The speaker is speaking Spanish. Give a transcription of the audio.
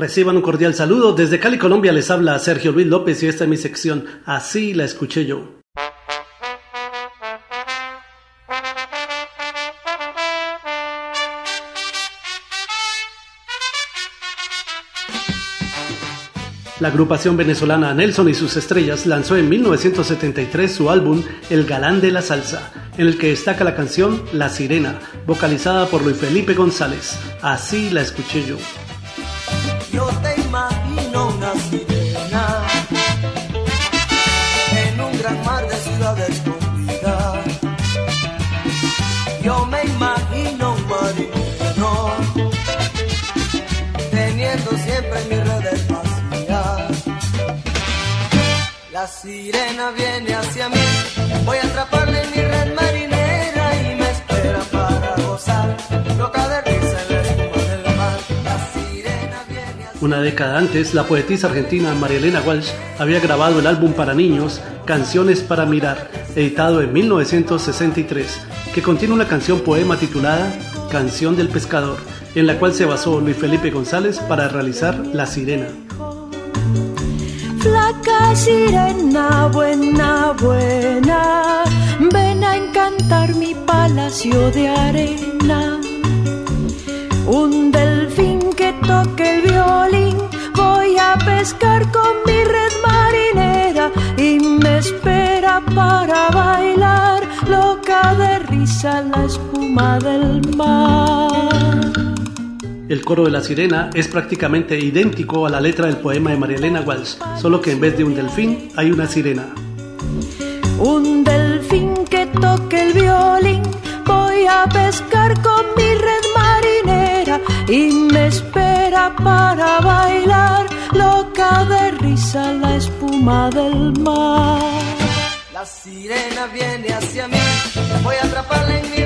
Reciban un cordial saludo. Desde Cali, Colombia, les habla Sergio Luis López y esta es mi sección Así la escuché yo. La agrupación venezolana Nelson y sus estrellas lanzó en 1973 su álbum El Galán de la Salsa, en el que destaca la canción La Sirena, vocalizada por Luis Felipe González. Así la escuché yo. Yo te imagino una sirena en un gran mar de ciudad escondida. Yo me imagino un marino teniendo siempre mi redes vacías. La sirena viene hacia mí, voy a atraparle en mi red Una década antes, la poetisa argentina María Elena Walsh había grabado el álbum para niños Canciones para Mirar, editado en 1963, que contiene una canción poema titulada Canción del Pescador, en la cual se basó Luis Felipe González para realizar La Sirena. Flaca sirena, buena, buena, ven a encantar mi palacio de arena. Pescar con mi red marinera y me espera para bailar, loca de risa la espuma del mar. El coro de la sirena es prácticamente idéntico a la letra del poema de María Elena Walsh, solo que en vez de un delfín hay una sirena. Un delfín que toque el violín, voy a pescar con mi red marinera y me espera para bailar, loca de risa la espuma del mar. La sirena viene hacia mí, voy a atraparla en mi